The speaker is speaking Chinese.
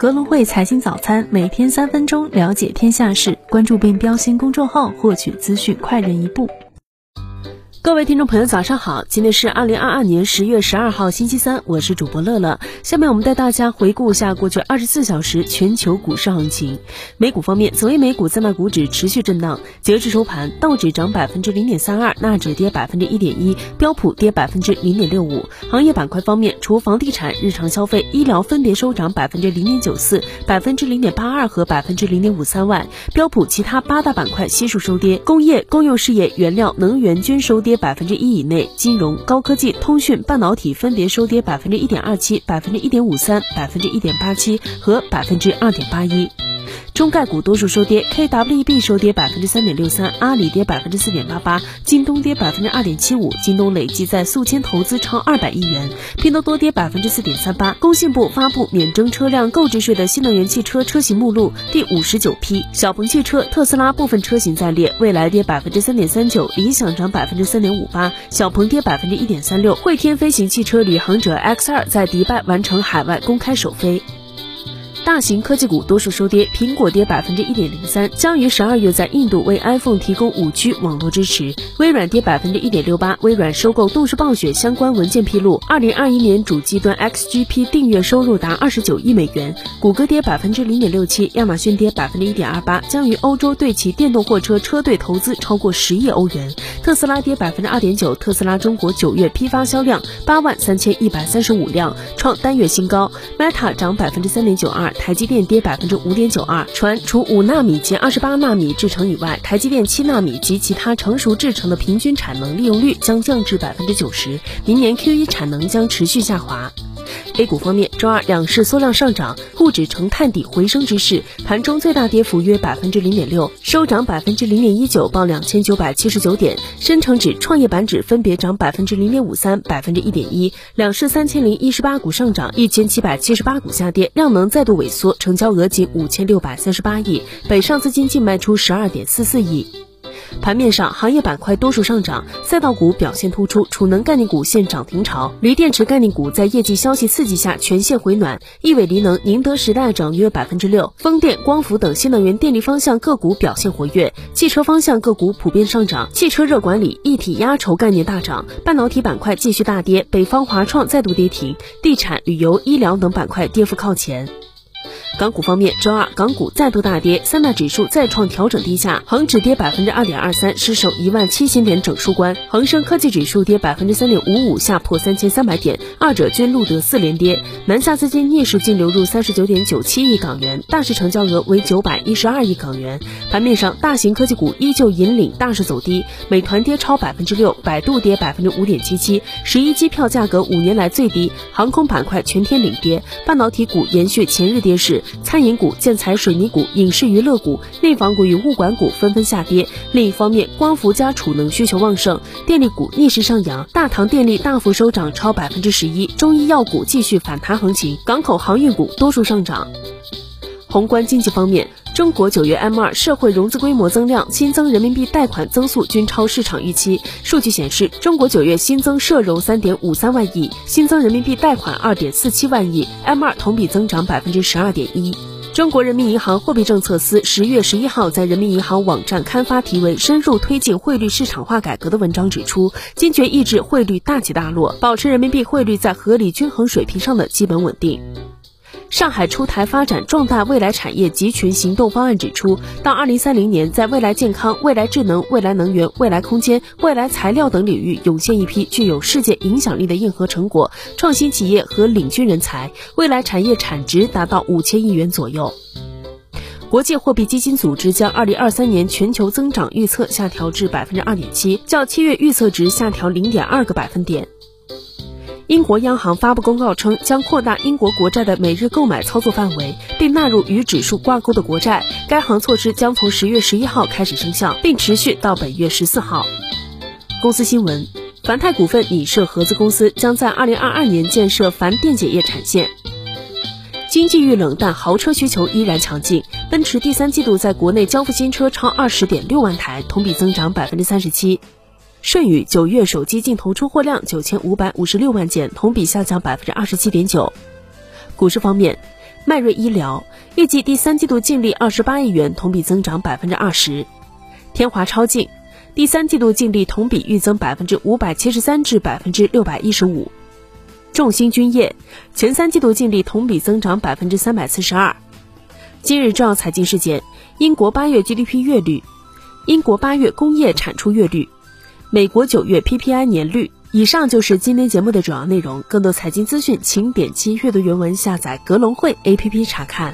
格隆汇财经早餐，每天三分钟了解天下事，关注并标新公众号，获取资讯快人一步。各位听众朋友，早上好！今天是二零二二年十月十二号，星期三，我是主播乐乐。下面我们带大家回顾一下过去二十四小时全球股市行情。美股方面，昨夜美股三大股指持续震荡，截至收盘，道指涨百分之零点三二，纳指跌百分之一点一，标普跌百分之零点六五。行业板块方面，除房地产、日常消费、医疗分别收涨百分之零点九四、百分之零点八二和百分之零点五三外，标普其他八大板块悉数收跌。工业、公用事业、原料、能源均收跌。百分之一以内，金融、高科技、通讯、半导体分别收跌百分之一点二七、百分之一点五三、百分之一点八七和百分之二点八一。中概股多数收跌，KWB 收跌百分之三点六三，阿里跌百分之四点八八，京东跌百分之二点七五，京东累计在宿迁投资超二百亿元，拼多多跌百分之四点三八。工信部发布免征车辆购置税的新能源汽车车型目录第五十九批，小鹏汽车、特斯拉部分车型在列，蔚来跌百分之三点三九，理想涨百分之三点五八，小鹏跌百分之一点三六。汇天飞行汽车旅行者 X 二在迪拜完成海外公开首飞。大型科技股多数收跌，苹果跌百分之一点零三，将于十二月在印度为 iPhone 提供五 G 网络支持。微软跌百分之一点六八，微软收购动视暴雪相关文件披露，二零二一年主机端 XGP 订阅收入达二十九亿美元。谷歌跌百分之零点六七，亚马逊跌百分之一点二八，将于欧洲对其电动货车车队投资超过十亿欧元。特斯拉跌百分之二点九，特斯拉中国九月批发销量八万三千一百三十五辆，创单月新高。Meta 涨百分之三点九二。台积电跌百分之五点九二，传除五纳米及二十八纳米制程以外，台积电七纳米及其他成熟制程的平均产能利用率将降至百分之九十，明年 Q 一产能将持续下滑。A 股方面，周二两市缩量上涨，沪指呈探底回升之势，盘中最大跌幅约百分之零点六，收涨百分之零点一九，报两千九百七十九点。深成指、创业板指分别涨百分之零点五三、百分之一点一。两市三千零一十八股上涨，一千七百七十八股下跌，量能再度萎缩，成交额仅五千六百三十八亿，北上资金净卖出十二点四四亿。盘面上，行业板块多数上涨，赛道股表现突出，储能概念股现涨停潮，锂电池概念股在业绩消息刺激下全线回暖，亿纬锂能、宁德时代涨约百分之六，风电、光伏等新能源电力方向个股表现活跃，汽车方向个股普遍上涨，汽车热管理、一体压筹概念大涨，半导体板块继续大跌，北方华创再度跌停，地产、旅游、医疗等板块跌幅靠前。港股方面，周二港股再度大跌，三大指数再创调整低下，恒指跌百分之二点二三，失守一万七千点整数关；恒生科技指数跌百分之三点五五，下破三千三百点，二者均录得四连跌。南下资金逆势净流入三十九点九七亿港元，大市成交额为九百一十二亿港元。盘面上，大型科技股依旧引领大市走低，美团跌超百分之六，百度跌百分之五点七七，十一机票价格五年来最低。航空板块全天领跌，半导体股延续前日跌势。餐饮股、建材、水泥股、影视娱乐股、内房股与物管股纷纷下跌。另一方面，光伏加储能需求旺盛，电力股逆势上扬，大唐电力大幅收涨超百分之十一。中医药股继续反弹横行，港口航运股多数上涨。宏观经济方面，中国九月 M 二社会融资规模增量、新增人民币贷款增速均超市场预期。数据显示，中国九月新增社融三点五三万亿，新增人民币贷款二点四七万亿，M 二同比增长百分之十二点一。中国人民银行货币政策司十月十一号在人民银行网站刊发题为《深入推进汇率市场化改革》的文章，指出，坚决抑制汇率大起大落，保持人民币汇率在合理均衡水平上的基本稳定。上海出台发展壮大未来产业集群行动方案，指出，到二零三零年，在未来健康、未来智能、未来能源、未来空间、未来材料等领域涌现一批具有世界影响力的硬核成果、创新企业和领军人才，未来产业产值达到五千亿元左右。国际货币基金组织将二零二三年全球增长预测下调至百分之二点七，较七月预测值下调零点二个百分点。英国央行发布公告称，将扩大英国国债的每日购买操作范围，并纳入与指数挂钩的国债。该行措施将从十月十一号开始生效，并持续到本月十四号。公司新闻：凡泰股份拟设合资公司，将在二零二二年建设凡电解液产线。经济遇冷，但豪车需求依然强劲。奔驰第三季度在国内交付新车超二十点六万台，同比增长百分之三十七。舜宇九月手机镜头出货量九千五百五十六万件，同比下降百分之二十七点九。股市方面。迈瑞医疗预计第三季度净利二十八亿元，同比增长百分之二十。天华超净第三季度净利同比预增百分之五百七十三至百分之六百一十五。众星君业前三季度净利同比增长百分之三百四十二。今日重要财经事件：英国八月 GDP 月率，英国八月工业产出月率，美国九月 PPI 年率。以上就是今天节目的主要内容。更多财经资讯，请点击阅读原文下载格隆汇 APP 查看。